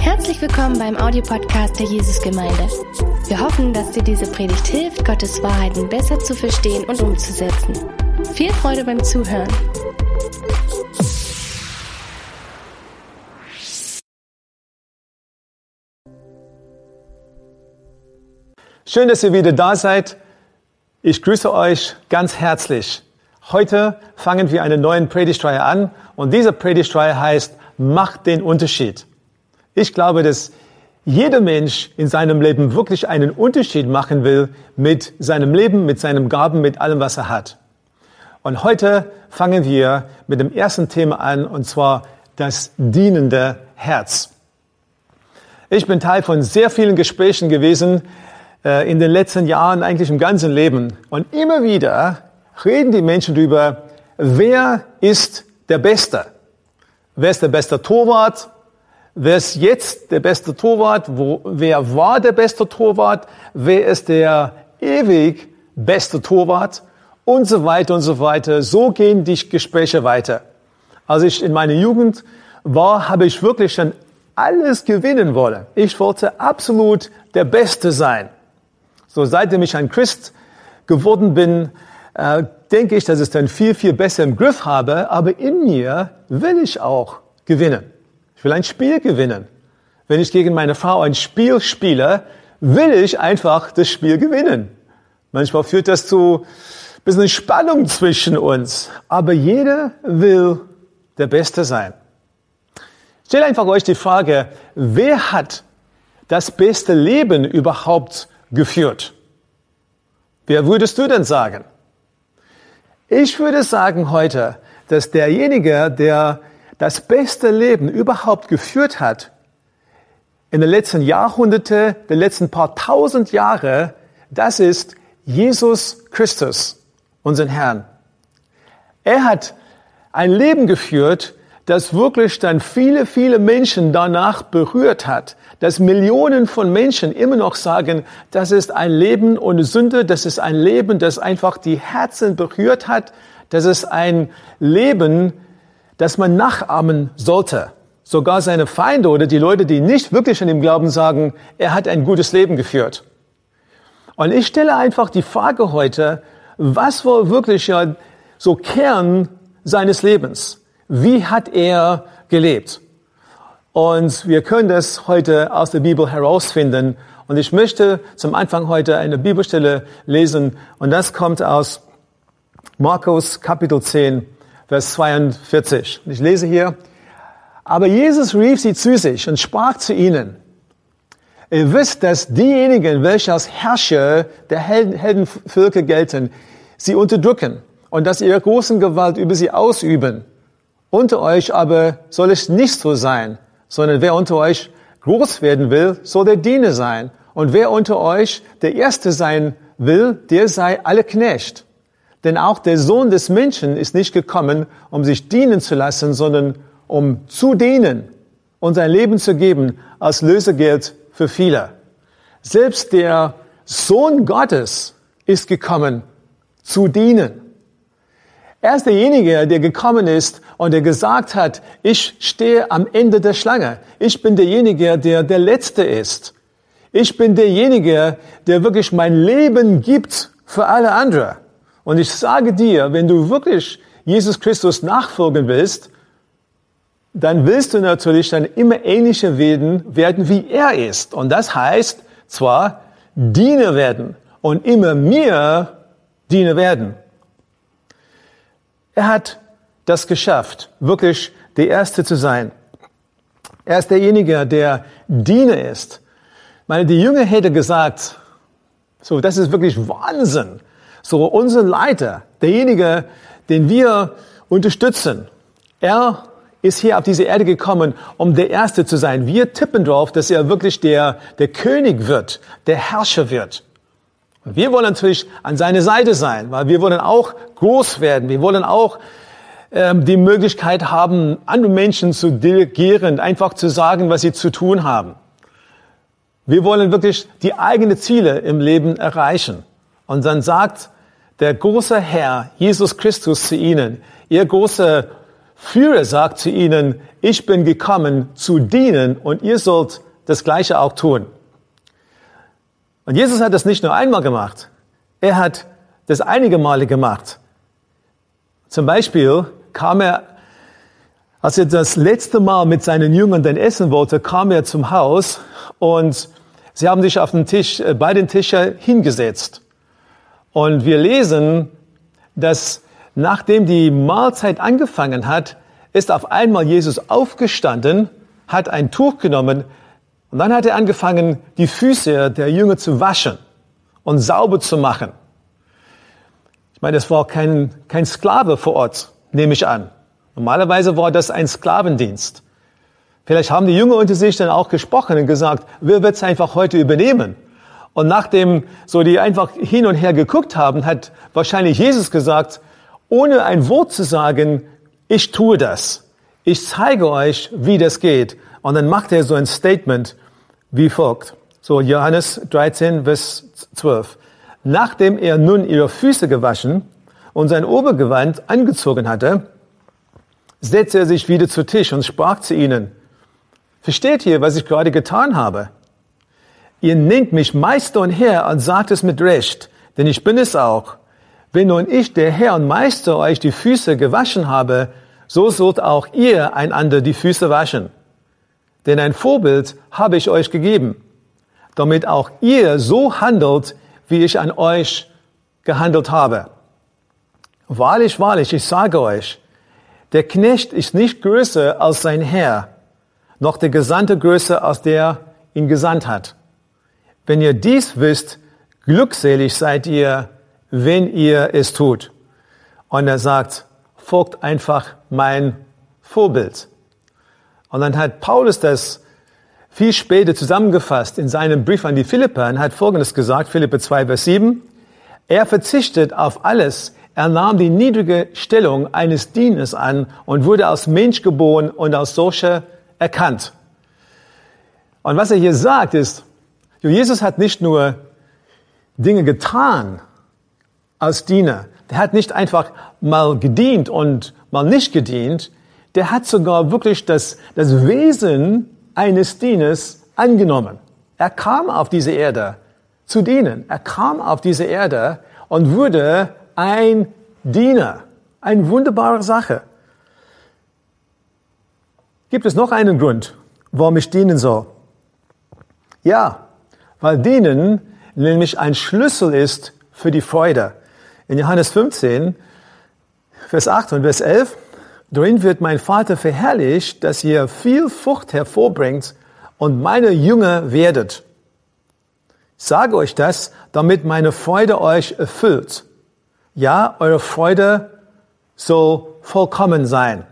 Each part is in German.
Herzlich willkommen beim Audiopodcast der Jesusgemeinde. Wir hoffen, dass dir diese Predigt hilft, Gottes Wahrheiten besser zu verstehen und umzusetzen. Viel Freude beim Zuhören. Schön, dass ihr wieder da seid. Ich grüße euch ganz herzlich. Heute fangen wir eine neue Predigtreihe an und diese Predigtreihe heißt Macht den Unterschied. Ich glaube, dass jeder Mensch in seinem Leben wirklich einen Unterschied machen will mit seinem Leben, mit seinem Gaben, mit allem, was er hat. Und heute fangen wir mit dem ersten Thema an und zwar das dienende Herz. Ich bin Teil von sehr vielen Gesprächen gewesen äh, in den letzten Jahren, eigentlich im ganzen Leben. Und immer wieder reden die Menschen darüber, wer ist der Beste? Wer ist der beste Torwart? Wer ist jetzt der beste Torwart? Wo, wer war der beste Torwart? Wer ist der ewig beste Torwart? Und so weiter und so weiter. So gehen die Gespräche weiter. Als ich in meiner Jugend war, habe ich wirklich schon alles gewinnen wollen. Ich wollte absolut der Beste sein. So seitdem ich ein Christ geworden bin, äh, denke ich, dass ich es dann viel, viel besser im Griff habe. Aber in mir will ich auch gewinnen. Ich will ein Spiel gewinnen. Wenn ich gegen meine Frau ein Spiel spiele, will ich einfach das Spiel gewinnen. Manchmal führt das zu ein bisschen Spannung zwischen uns. Aber jeder will der Beste sein. Stell einfach euch die Frage, wer hat das beste Leben überhaupt geführt? Wer würdest du denn sagen? Ich würde sagen heute, dass derjenige, der das beste Leben überhaupt geführt hat, in den letzten Jahrhunderte, den letzten paar tausend Jahre, das ist Jesus Christus, unseren Herrn. Er hat ein Leben geführt, das wirklich dann viele, viele Menschen danach berührt hat, dass Millionen von Menschen immer noch sagen, das ist ein Leben ohne Sünde, das ist ein Leben, das einfach die Herzen berührt hat, das ist ein Leben, das man nachahmen sollte. Sogar seine Feinde oder die Leute, die nicht wirklich an ihm glauben, sagen, er hat ein gutes Leben geführt. Und ich stelle einfach die Frage heute, was war wirklich ja so Kern seines Lebens? Wie hat er gelebt? Und wir können das heute aus der Bibel herausfinden. Und ich möchte zum Anfang heute eine Bibelstelle lesen. Und das kommt aus Markus Kapitel 10, Vers 42. Ich lese hier. Aber Jesus rief sie zu sich und sprach zu ihnen. Ihr wisst, dass diejenigen, welche als Herrscher der Heldenvölker gelten, sie unterdrücken und dass ihre großen Gewalt über sie ausüben. Unter euch aber soll es nicht so sein, sondern wer unter euch groß werden will, soll der Diener sein. Und wer unter euch der Erste sein will, der sei alle Knecht. Denn auch der Sohn des Menschen ist nicht gekommen, um sich dienen zu lassen, sondern um zu dienen und sein Leben zu geben als Lösegeld für viele. Selbst der Sohn Gottes ist gekommen, zu dienen. Er ist derjenige, der gekommen ist und der gesagt hat, ich stehe am Ende der Schlange. Ich bin derjenige, der der Letzte ist. Ich bin derjenige, der wirklich mein Leben gibt für alle anderen. Und ich sage dir, wenn du wirklich Jesus Christus nachfolgen willst, dann willst du natürlich dann immer ähnlicher werden, werden wie er ist. Und das heißt zwar Diener werden und immer mehr Diener werden. Er hat das geschafft, wirklich der Erste zu sein. Er ist derjenige, der Diener ist. Meine, die Jünger hätte gesagt, so, das ist wirklich Wahnsinn. So, unser Leiter, derjenige, den wir unterstützen, er ist hier auf diese Erde gekommen, um der Erste zu sein. Wir tippen drauf, dass er wirklich der, der König wird, der Herrscher wird. Und wir wollen natürlich an seiner Seite sein, weil wir wollen auch groß werden. Wir wollen auch ähm, die Möglichkeit haben, andere Menschen zu delegieren, einfach zu sagen, was sie zu tun haben. Wir wollen wirklich die eigenen Ziele im Leben erreichen. Und dann sagt der große Herr, Jesus Christus zu ihnen, ihr große Führer sagt zu ihnen, ich bin gekommen zu dienen und ihr sollt das Gleiche auch tun. Und Jesus hat das nicht nur einmal gemacht. Er hat das einige Male gemacht. Zum Beispiel kam er, als er das letzte Mal mit seinen Jüngern dann essen wollte, kam er zum Haus und sie haben sich auf den Tisch, äh, bei den Tischen hingesetzt. Und wir lesen, dass nachdem die Mahlzeit angefangen hat, ist auf einmal Jesus aufgestanden, hat ein Tuch genommen und dann hat er angefangen, die Füße der Jünger zu waschen und sauber zu machen. Ich meine, es war kein, kein Sklave vor Ort, nehme ich an. Normalerweise war das ein Sklavendienst. Vielleicht haben die Jünger unter sich dann auch gesprochen und gesagt, wer wird es einfach heute übernehmen? Und nachdem so die einfach hin und her geguckt haben, hat wahrscheinlich Jesus gesagt, ohne ein Wort zu sagen, ich tue das. Ich zeige euch, wie das geht. Und dann macht er so ein Statement wie folgt. So Johannes 13, Vers 12. Nachdem er nun ihre Füße gewaschen und sein Obergewand angezogen hatte, setzte er sich wieder zu Tisch und sprach zu ihnen, versteht ihr, was ich gerade getan habe? Ihr nennt mich Meister und Herr und sagt es mit Recht, denn ich bin es auch. Wenn nun ich, der Herr und Meister, euch die Füße gewaschen habe, so sollt auch ihr einander die Füße waschen. Denn ein Vorbild habe ich euch gegeben, damit auch ihr so handelt, wie ich an euch gehandelt habe. Wahrlich, wahrlich, ich sage euch, der Knecht ist nicht größer als sein Herr, noch der Gesandte größer als der ihn gesandt hat. Wenn ihr dies wisst, glückselig seid ihr, wenn ihr es tut. Und er sagt, folgt einfach mein Vorbild. Und dann hat Paulus das viel später zusammengefasst in seinem Brief an die Philipper und hat Folgendes gesagt, Philippe 2, Vers 7. Er verzichtet auf alles. Er nahm die niedrige Stellung eines Dieners an und wurde als Mensch geboren und als solcher erkannt. Und was er hier sagt ist, Jesus hat nicht nur Dinge getan, als Diener. Der hat nicht einfach mal gedient und mal nicht gedient. Der hat sogar wirklich das, das Wesen eines Dieners angenommen. Er kam auf diese Erde zu dienen. Er kam auf diese Erde und wurde ein Diener. Eine wunderbare Sache. Gibt es noch einen Grund, warum ich dienen soll? Ja, weil dienen nämlich ein Schlüssel ist für die Freude. In Johannes 15, Vers 8 und Vers 11, darin wird mein Vater verherrlicht, dass ihr viel Frucht hervorbringt und meine Jünger werdet. Ich sage euch das, damit meine Freude euch erfüllt. Ja, eure Freude soll vollkommen sein.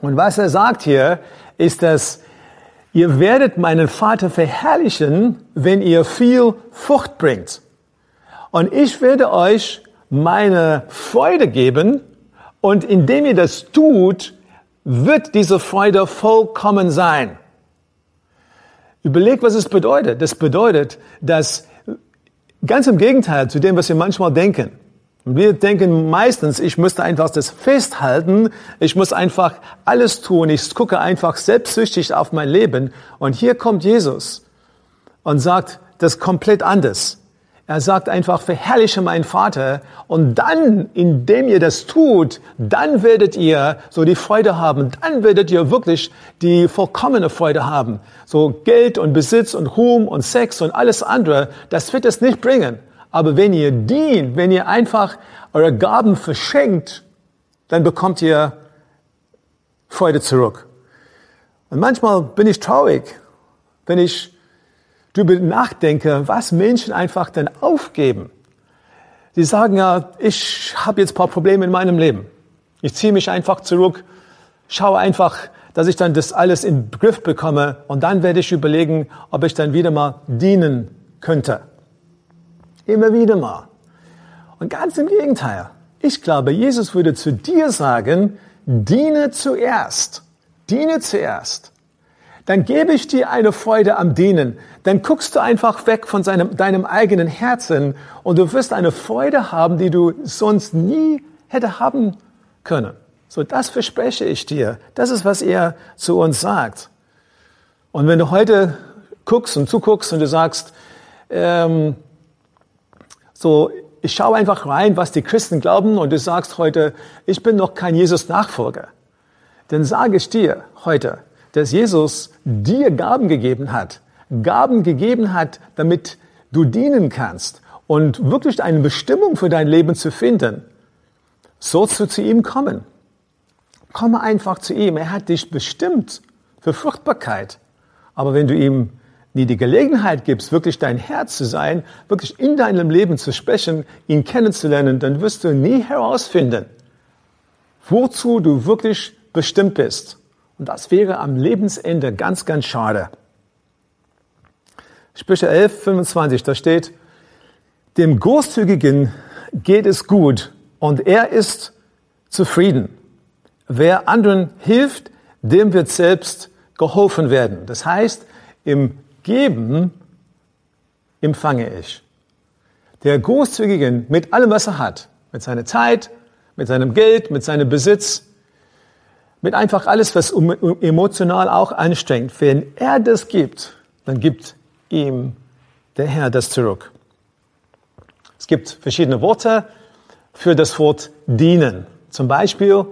Und was er sagt hier, ist, dass ihr werdet meinen Vater verherrlichen, wenn ihr viel Frucht bringt. Und ich werde euch meine Freude geben und indem ihr das tut, wird diese Freude vollkommen sein. Überlegt, was es bedeutet. Das bedeutet, dass ganz im Gegenteil zu dem, was wir manchmal denken. Wir denken meistens, ich müsste einfach das festhalten, ich muss einfach alles tun, ich gucke einfach selbstsüchtig auf mein Leben. Und hier kommt Jesus und sagt das komplett anders. Er sagt einfach, verherrliche meinen Vater und dann, indem ihr das tut, dann werdet ihr so die Freude haben, dann werdet ihr wirklich die vollkommene Freude haben. So Geld und Besitz und Ruhm und Sex und alles andere, das wird es nicht bringen. Aber wenn ihr dient, wenn ihr einfach eure Gaben verschenkt, dann bekommt ihr Freude zurück. Und manchmal bin ich traurig, wenn ich darüber nachdenke, was Menschen einfach dann aufgeben. Sie sagen ja, ich habe jetzt ein paar Probleme in meinem Leben. Ich ziehe mich einfach zurück, schaue einfach, dass ich dann das alles in den Griff bekomme und dann werde ich überlegen, ob ich dann wieder mal dienen könnte. Immer wieder mal. Und ganz im Gegenteil. Ich glaube, Jesus würde zu dir sagen, diene zuerst. Diene zuerst dann gebe ich dir eine Freude am Dienen. Dann guckst du einfach weg von seinem, deinem eigenen Herzen und du wirst eine Freude haben, die du sonst nie hätte haben können. So, das verspreche ich dir. Das ist, was er zu uns sagt. Und wenn du heute guckst und zuguckst und du sagst, ähm, so, ich schaue einfach rein, was die Christen glauben und du sagst heute, ich bin noch kein Jesus-Nachfolger, dann sage ich dir heute, dass Jesus dir Gaben gegeben hat. Gaben gegeben hat, damit du dienen kannst und wirklich eine Bestimmung für dein Leben zu finden. Sollst du zu ihm kommen. Komme einfach zu ihm. Er hat dich bestimmt für Fruchtbarkeit. Aber wenn du ihm nie die Gelegenheit gibst, wirklich dein Herz zu sein, wirklich in deinem Leben zu sprechen, ihn kennenzulernen, dann wirst du nie herausfinden, wozu du wirklich bestimmt bist. Und das wäre am Lebensende ganz, ganz schade. Sprüche 11, 25, da steht, dem Großzügigen geht es gut und er ist zufrieden. Wer anderen hilft, dem wird selbst geholfen werden. Das heißt, im Geben empfange ich. Der Großzügigen mit allem, was er hat, mit seiner Zeit, mit seinem Geld, mit seinem Besitz, mit einfach alles, was emotional auch anstrengt. Wenn er das gibt, dann gibt ihm der Herr das zurück. Es gibt verschiedene Worte für das Wort dienen. Zum Beispiel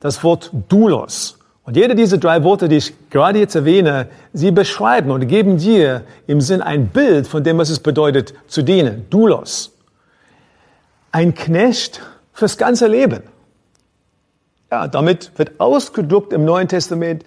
das Wort Doulos. Und jede dieser drei Worte, die ich gerade jetzt erwähne, sie beschreiben und geben dir im Sinn ein Bild von dem, was es bedeutet zu dienen. Doulos. Ein Knecht fürs ganze Leben. Ja, damit wird ausgedruckt im Neuen Testament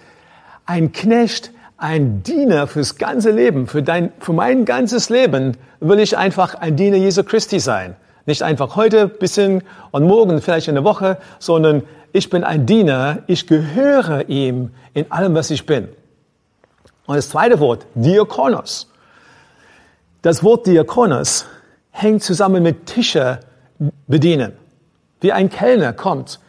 ein Knecht, ein Diener fürs ganze Leben, für dein, für mein ganzes Leben will ich einfach ein Diener Jesu Christi sein. Nicht einfach heute, bisschen und morgen, vielleicht eine Woche, sondern ich bin ein Diener, ich gehöre ihm in allem, was ich bin. Und das zweite Wort, Diakonos. Das Wort Diakonos hängt zusammen mit Tische bedienen. Wie ein Kellner kommt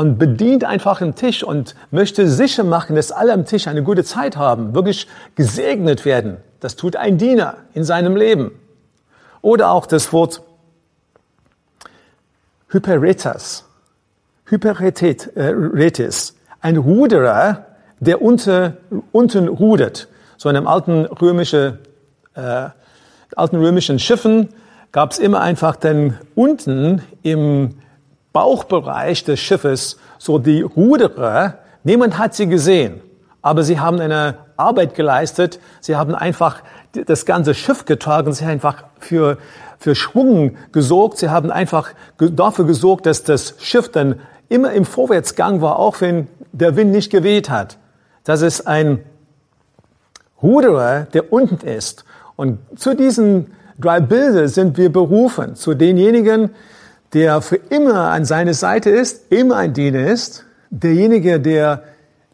und bedient einfach den Tisch und möchte sicher machen, dass alle am Tisch eine gute Zeit haben, wirklich gesegnet werden. Das tut ein Diener in seinem Leben. Oder auch das Wort Hyperetas, Hyperetes, ein Ruderer, der unter, unten rudert. So in einem alten römischen, äh, alten römischen Schiffen gab es immer einfach dann unten im Bauchbereich des Schiffes so die Ruderer. Niemand hat sie gesehen, aber sie haben eine Arbeit geleistet. Sie haben einfach das ganze Schiff getragen. Sie haben einfach für, für Schwung gesorgt. Sie haben einfach dafür gesorgt, dass das Schiff dann immer im Vorwärtsgang war, auch wenn der Wind nicht geweht hat. Das ist ein Ruderer, der unten ist. Und zu diesen drei Bildern sind wir berufen, zu denjenigen, der für immer an seiner Seite ist, immer ein Diener ist, derjenige, der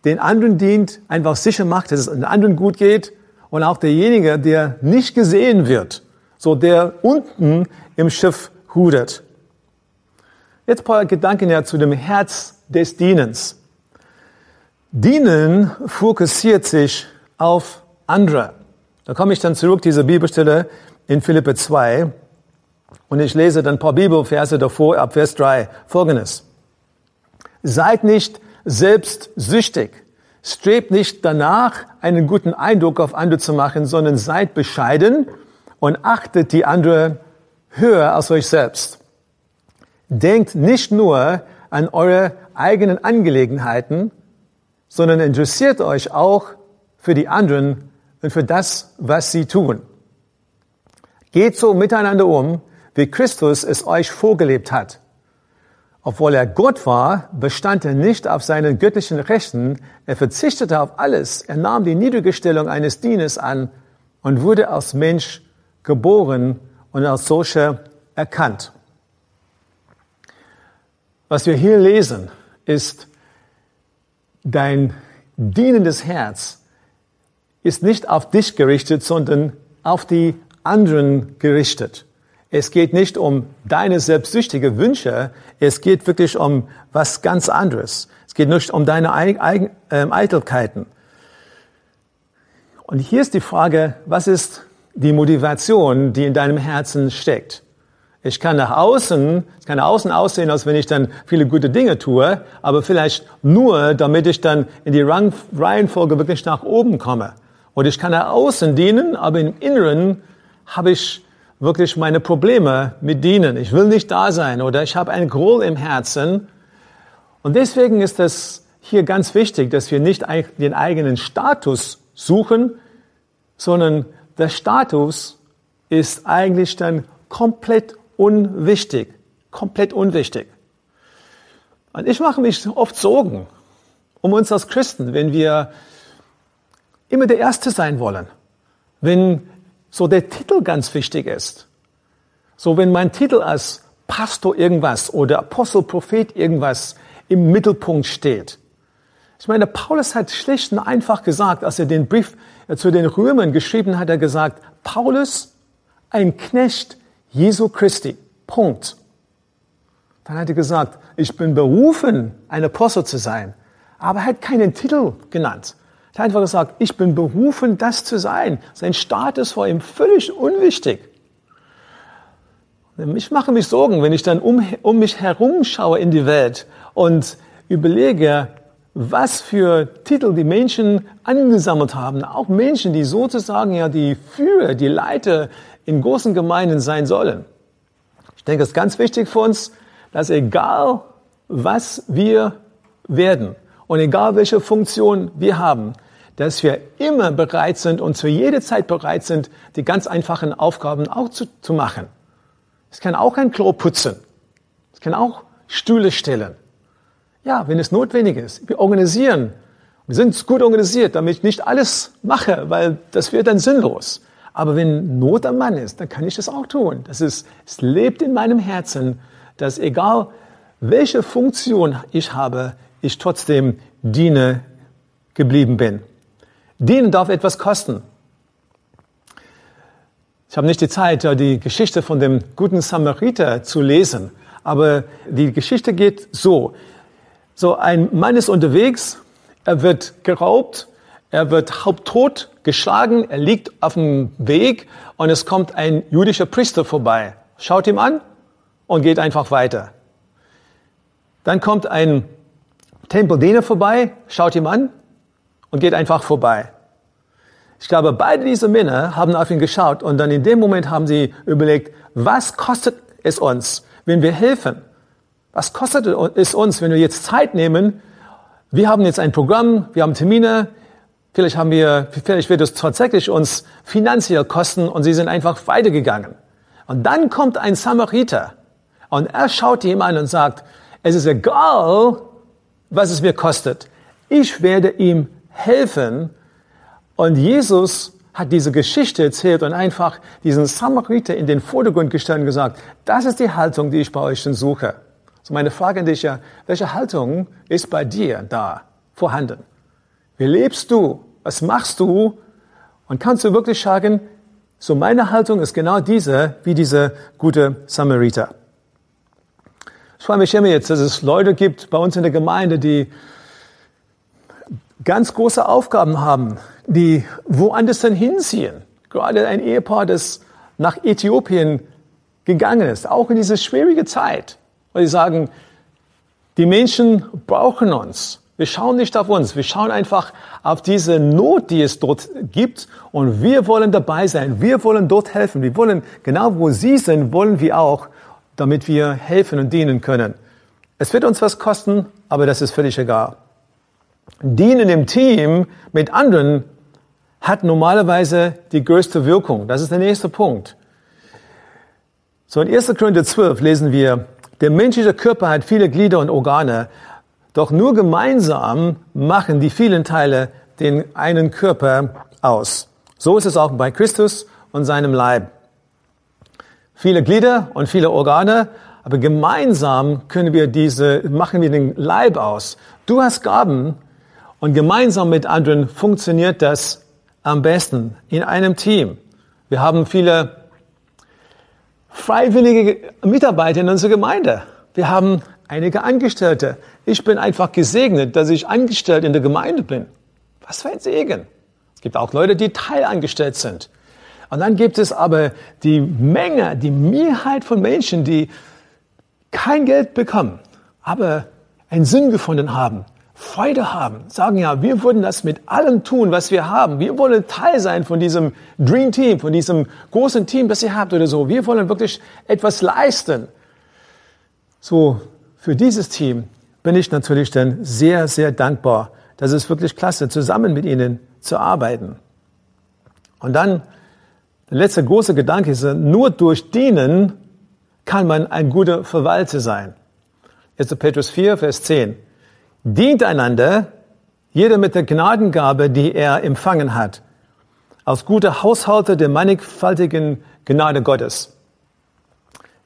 den anderen dient, einfach sicher macht, dass es den anderen gut geht und auch derjenige, der nicht gesehen wird, so der unten im Schiff hudert. Jetzt ein paar Gedanken ja zu dem Herz des Dienens. Dienen fokussiert sich auf andere. Da komme ich dann zurück, diese Bibelstelle in Philippe 2. Und ich lese dann ein paar Bibelverse davor, ab Vers 3, folgendes. Seid nicht selbstsüchtig. Strebt nicht danach, einen guten Eindruck auf andere zu machen, sondern seid bescheiden und achtet die andere höher als euch selbst. Denkt nicht nur an eure eigenen Angelegenheiten, sondern interessiert euch auch für die anderen und für das, was sie tun. Geht so miteinander um, wie Christus es euch vorgelebt hat. Obwohl er Gott war, bestand er nicht auf seinen göttlichen Rechten, er verzichtete auf alles, er nahm die niedrige Stellung eines Dieners an und wurde als Mensch geboren und als solcher erkannt. Was wir hier lesen, ist, dein dienendes Herz ist nicht auf dich gerichtet, sondern auf die anderen gerichtet. Es geht nicht um deine selbstsüchtige Wünsche, es geht wirklich um was ganz anderes. Es geht nicht um deine ähm, Eitelkeiten. Und hier ist die Frage, was ist die Motivation, die in deinem Herzen steckt? Ich kann nach außen, es kann nach außen aussehen, als wenn ich dann viele gute Dinge tue, aber vielleicht nur, damit ich dann in die Reihenfolge wirklich nach oben komme. Und ich kann nach außen dienen, aber im Inneren habe ich wirklich meine Probleme mit dienen. Ich will nicht da sein oder ich habe einen Groll im Herzen. Und deswegen ist es hier ganz wichtig, dass wir nicht den eigenen Status suchen, sondern der Status ist eigentlich dann komplett unwichtig. Komplett unwichtig. Und ich mache mich oft Sorgen um uns als Christen, wenn wir immer der Erste sein wollen. Wenn so der Titel ganz wichtig ist. So wenn mein Titel als Pastor irgendwas oder Apostel, Prophet irgendwas im Mittelpunkt steht. Ich meine, Paulus hat schlicht und einfach gesagt, als er den Brief zu den Römern geschrieben hat, er gesagt, Paulus, ein Knecht Jesu Christi. Punkt. Dann hat er gesagt, ich bin berufen, ein Apostel zu sein. Aber er hat keinen Titel genannt. Er hat einfach gesagt, ich bin berufen, das zu sein. Sein Status war ihm völlig unwichtig. Ich mache mich Sorgen, wenn ich dann um, um mich herum schaue in die Welt und überlege, was für Titel die Menschen angesammelt haben. Auch Menschen, die sozusagen ja die Führer, die Leiter in großen Gemeinden sein sollen. Ich denke, es ist ganz wichtig für uns, dass egal was wir werden und egal welche Funktion wir haben, dass wir immer bereit sind und zu jeder Zeit bereit sind, die ganz einfachen Aufgaben auch zu, zu machen. Es kann auch ein Klo putzen. Es kann auch Stühle stellen. Ja, wenn es notwendig ist. Wir organisieren. Wir sind gut organisiert, damit ich nicht alles mache, weil das wird dann sinnlos. Aber wenn Not am Mann ist, dann kann ich das auch tun. Das ist, es lebt in meinem Herzen, dass egal welche Funktion ich habe, ich trotzdem diene geblieben bin. Dienen darf etwas kosten. Ich habe nicht die Zeit, die Geschichte von dem guten Samariter zu lesen, aber die Geschichte geht so. So ein Mann ist unterwegs, er wird geraubt, er wird halbtot geschlagen, er liegt auf dem Weg und es kommt ein jüdischer Priester vorbei, schaut ihm an und geht einfach weiter. Dann kommt ein Tempeldiener vorbei, schaut ihm an und geht einfach vorbei. Ich glaube, beide diese Männer haben auf ihn geschaut und dann in dem Moment haben sie überlegt, was kostet es uns, wenn wir helfen? Was kostet es uns, wenn wir jetzt Zeit nehmen? Wir haben jetzt ein Programm, wir haben Termine, Vielleicht haben wir, vielleicht wird es tatsächlich uns finanziell kosten und sie sind einfach weitergegangen. Und dann kommt ein Samariter und er schaut ihm an und sagt, es ist egal, was es mir kostet. Ich werde ihm helfen. Und Jesus hat diese Geschichte erzählt und einfach diesen Samariter in den Vordergrund gestellt und gesagt, das ist die Haltung, die ich bei euch suche. So meine Frage an dich ja, welche Haltung ist bei dir da vorhanden? Wie lebst du? Was machst du? Und kannst du wirklich sagen, so meine Haltung ist genau diese, wie diese gute Samariter. Ich freue mich immer jetzt, dass es Leute gibt bei uns in der Gemeinde, die ganz große Aufgaben haben, die woanders dann hinziehen. Gerade ein Ehepaar, das nach Äthiopien gegangen ist, auch in diese schwierige Zeit, weil sie sagen, die Menschen brauchen uns. Wir schauen nicht auf uns, wir schauen einfach auf diese Not, die es dort gibt und wir wollen dabei sein, wir wollen dort helfen, wir wollen, genau wo Sie sind, wollen wir auch, damit wir helfen und dienen können. Es wird uns was kosten, aber das ist völlig egal. Dienen im Team mit anderen hat normalerweise die größte Wirkung. Das ist der nächste Punkt. So in 1. Korinther 12 lesen wir, der menschliche Körper hat viele Glieder und Organe, doch nur gemeinsam machen die vielen Teile den einen Körper aus. So ist es auch bei Christus und seinem Leib. Viele Glieder und viele Organe, aber gemeinsam können wir diese, machen wir den Leib aus. Du hast Gaben und gemeinsam mit anderen funktioniert das am besten in einem Team. Wir haben viele freiwillige Mitarbeiter in unserer Gemeinde. Wir haben einige Angestellte. Ich bin einfach gesegnet, dass ich angestellt in der Gemeinde bin. Was für ein Segen. Es gibt auch Leute, die teilangestellt sind. Und dann gibt es aber die Menge, die Mehrheit von Menschen, die kein Geld bekommen, aber einen Sinn gefunden haben, Freude haben, sagen ja, wir würden das mit allem tun, was wir haben. Wir wollen Teil sein von diesem Dream Team, von diesem großen Team, das ihr habt oder so. Wir wollen wirklich etwas leisten. So, für dieses Team bin ich natürlich dann sehr, sehr dankbar. Das ist wirklich klasse, zusammen mit ihnen zu arbeiten. Und dann, der letzte große Gedanke ist, nur durch Dienen kann man ein guter Verwalter sein. 1. Petrus 4, Vers 10. Dient einander, jeder mit der Gnadengabe, die er empfangen hat, als guter Haushalter der mannigfaltigen Gnade Gottes.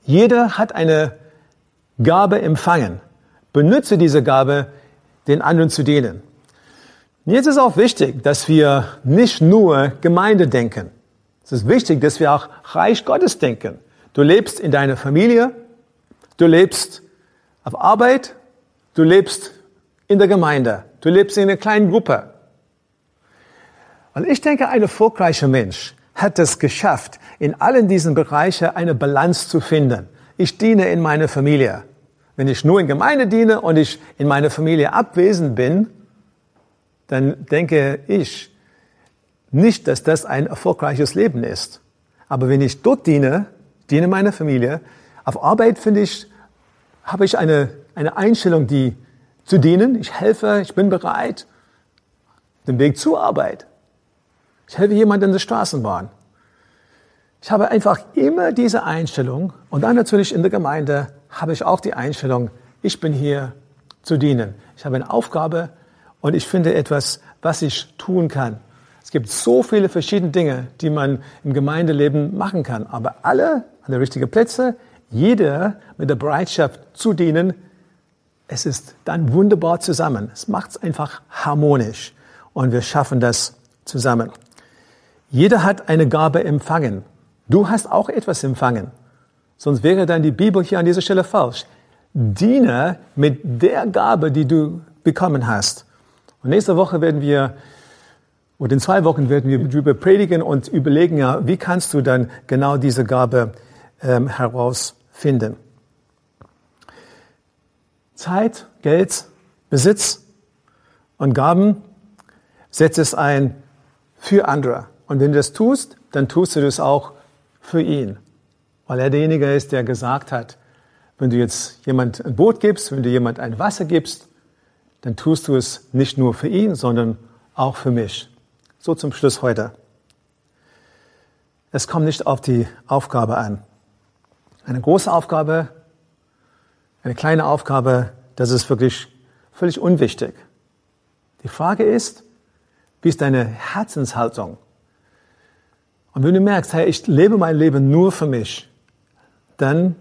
Jeder hat eine Gabe empfangen. Benutze diese Gabe, den anderen zu dienen. Jetzt ist auch wichtig, dass wir nicht nur Gemeinde denken. Es ist wichtig, dass wir auch Reich Gottes denken. Du lebst in deiner Familie, du lebst auf Arbeit, du lebst in der Gemeinde, du lebst in einer kleinen Gruppe. Und ich denke, ein erfolgreicher Mensch hat es geschafft, in allen diesen Bereichen eine Balance zu finden. Ich diene in meiner Familie. Wenn ich nur in Gemeinde diene und ich in meiner Familie abwesend bin, dann denke ich nicht, dass das ein erfolgreiches Leben ist. Aber wenn ich dort diene, diene meiner Familie, auf Arbeit finde ich, habe ich eine, eine Einstellung, die zu dienen. Ich helfe, ich bin bereit. Den Weg zur Arbeit. Ich helfe jemand in der Straßenbahn. Ich habe einfach immer diese Einstellung und dann natürlich in der Gemeinde habe ich auch die Einstellung, ich bin hier zu dienen. Ich habe eine Aufgabe und ich finde etwas, was ich tun kann. Es gibt so viele verschiedene Dinge, die man im Gemeindeleben machen kann, aber alle an der richtigen Plätze, jeder mit der Bereitschaft zu dienen, es ist dann wunderbar zusammen. Es macht es einfach harmonisch und wir schaffen das zusammen. Jeder hat eine Gabe empfangen. Du hast auch etwas empfangen. Sonst wäre dann die Bibel hier an dieser Stelle falsch. Diene mit der Gabe, die du bekommen hast. Und nächste Woche werden wir, oder in zwei Wochen werden wir darüber predigen und überlegen, ja, wie kannst du dann genau diese Gabe ähm, herausfinden. Zeit, Geld, Besitz und Gaben, setz es ein für andere. Und wenn du das tust, dann tust du das auch für ihn. Weil er derjenige ist, der gesagt hat, wenn du jetzt jemand ein Boot gibst, wenn du jemand ein Wasser gibst, dann tust du es nicht nur für ihn, sondern auch für mich. So zum Schluss heute. Es kommt nicht auf die Aufgabe an. Eine große Aufgabe, eine kleine Aufgabe, das ist wirklich völlig unwichtig. Die Frage ist, wie ist deine Herzenshaltung? Und wenn du merkst, hey, ich lebe mein Leben nur für mich, dann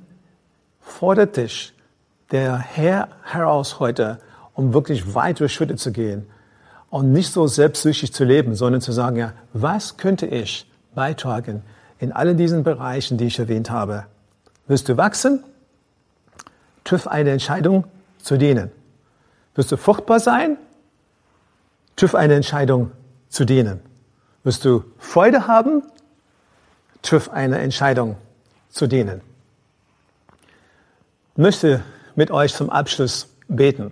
fordert dich der Herr heraus heute, um wirklich weitere Schritte zu gehen und nicht so selbstsüchtig zu leben, sondern zu sagen, ja, was könnte ich beitragen in allen diesen Bereichen, die ich erwähnt habe? Willst du wachsen? Triff eine Entscheidung zu dienen. Willst du fruchtbar sein? Triff eine Entscheidung zu dienen. Willst du Freude haben? Triff eine Entscheidung zu dienen. Ich möchte mit euch zum Abschluss beten.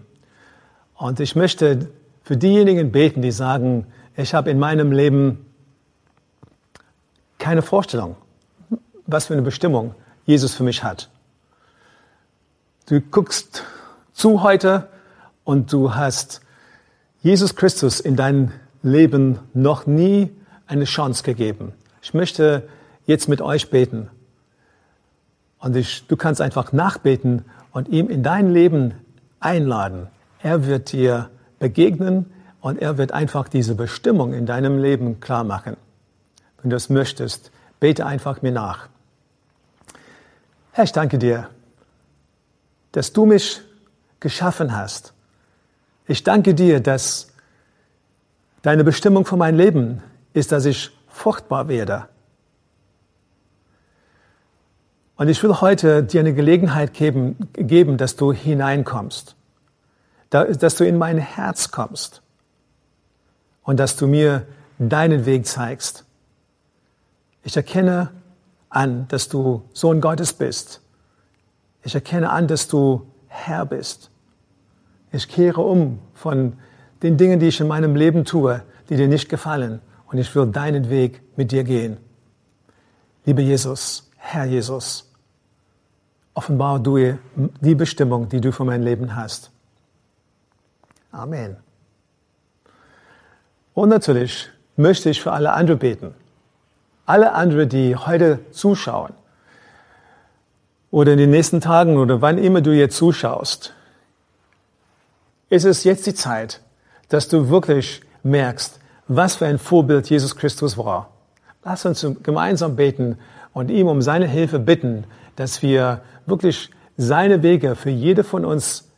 Und ich möchte für diejenigen beten, die sagen, ich habe in meinem Leben keine Vorstellung, was für eine Bestimmung Jesus für mich hat. Du guckst zu heute und du hast Jesus Christus in dein Leben noch nie eine Chance gegeben. Ich möchte jetzt mit euch beten. Und ich, du kannst einfach nachbeten und ihm in dein Leben einladen. Er wird dir begegnen und er wird einfach diese Bestimmung in deinem Leben klar machen. Wenn du es möchtest, bete einfach mir nach. Herr, ich danke dir, dass du mich geschaffen hast. Ich danke dir, dass deine Bestimmung für mein Leben ist, dass ich fruchtbar werde. Und ich will heute dir eine Gelegenheit geben, geben dass du hineinkommst dass du in mein Herz kommst und dass du mir deinen Weg zeigst. Ich erkenne an, dass du Sohn Gottes bist. Ich erkenne an, dass du Herr bist. Ich kehre um von den Dingen, die ich in meinem Leben tue, die dir nicht gefallen. Und ich will deinen Weg mit dir gehen. Lieber Jesus, Herr Jesus, offenbar du die Bestimmung, die du für mein Leben hast. Amen. Und natürlich möchte ich für alle anderen beten. Alle anderen, die heute zuschauen oder in den nächsten Tagen oder wann immer du jetzt zuschaust, ist es jetzt die Zeit, dass du wirklich merkst, was für ein Vorbild Jesus Christus war. Lass uns gemeinsam beten und ihm um seine Hilfe bitten, dass wir wirklich seine Wege für jede von uns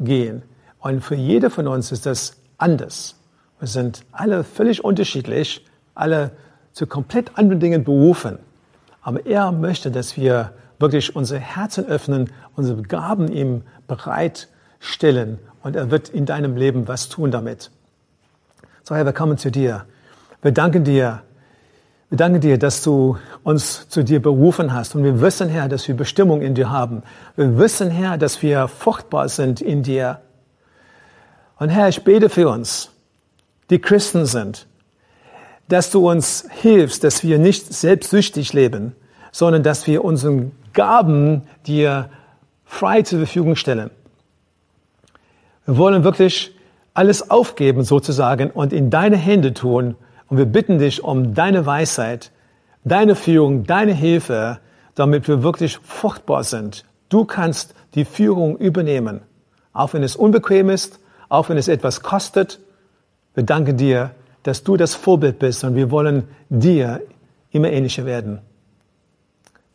gehen. Und für jede von uns ist das anders. Wir sind alle völlig unterschiedlich, alle zu komplett anderen Dingen berufen. Aber er möchte, dass wir wirklich unsere Herzen öffnen, unsere Gaben ihm bereitstellen und er wird in deinem Leben was tun damit. So, Herr, wir kommen zu dir. Wir danken dir. Wir danken dir, dass du uns zu dir berufen hast. Und wir wissen, Herr, dass wir Bestimmung in dir haben. Wir wissen, Herr, dass wir fruchtbar sind in dir. Und Herr, ich bete für uns, die Christen sind, dass du uns hilfst, dass wir nicht selbstsüchtig leben, sondern dass wir unseren Gaben dir frei zur Verfügung stellen. Wir wollen wirklich alles aufgeben sozusagen und in deine Hände tun. Und wir bitten dich um deine Weisheit, deine Führung, deine Hilfe, damit wir wirklich fruchtbar sind. Du kannst die Führung übernehmen, auch wenn es unbequem ist, auch wenn es etwas kostet. Wir danken dir, dass du das Vorbild bist und wir wollen dir immer ähnlicher werden.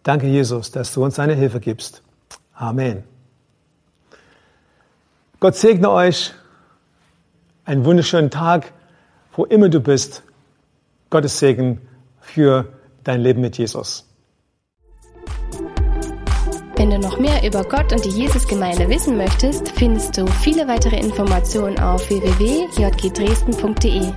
Danke, Jesus, dass du uns deine Hilfe gibst. Amen. Gott segne euch. Einen wunderschönen Tag, wo immer du bist. Gottes Segen für dein Leben mit Jesus. Wenn du noch mehr über Gott und die Jesusgemeinde wissen möchtest, findest du viele weitere Informationen auf www.jgdresden.de.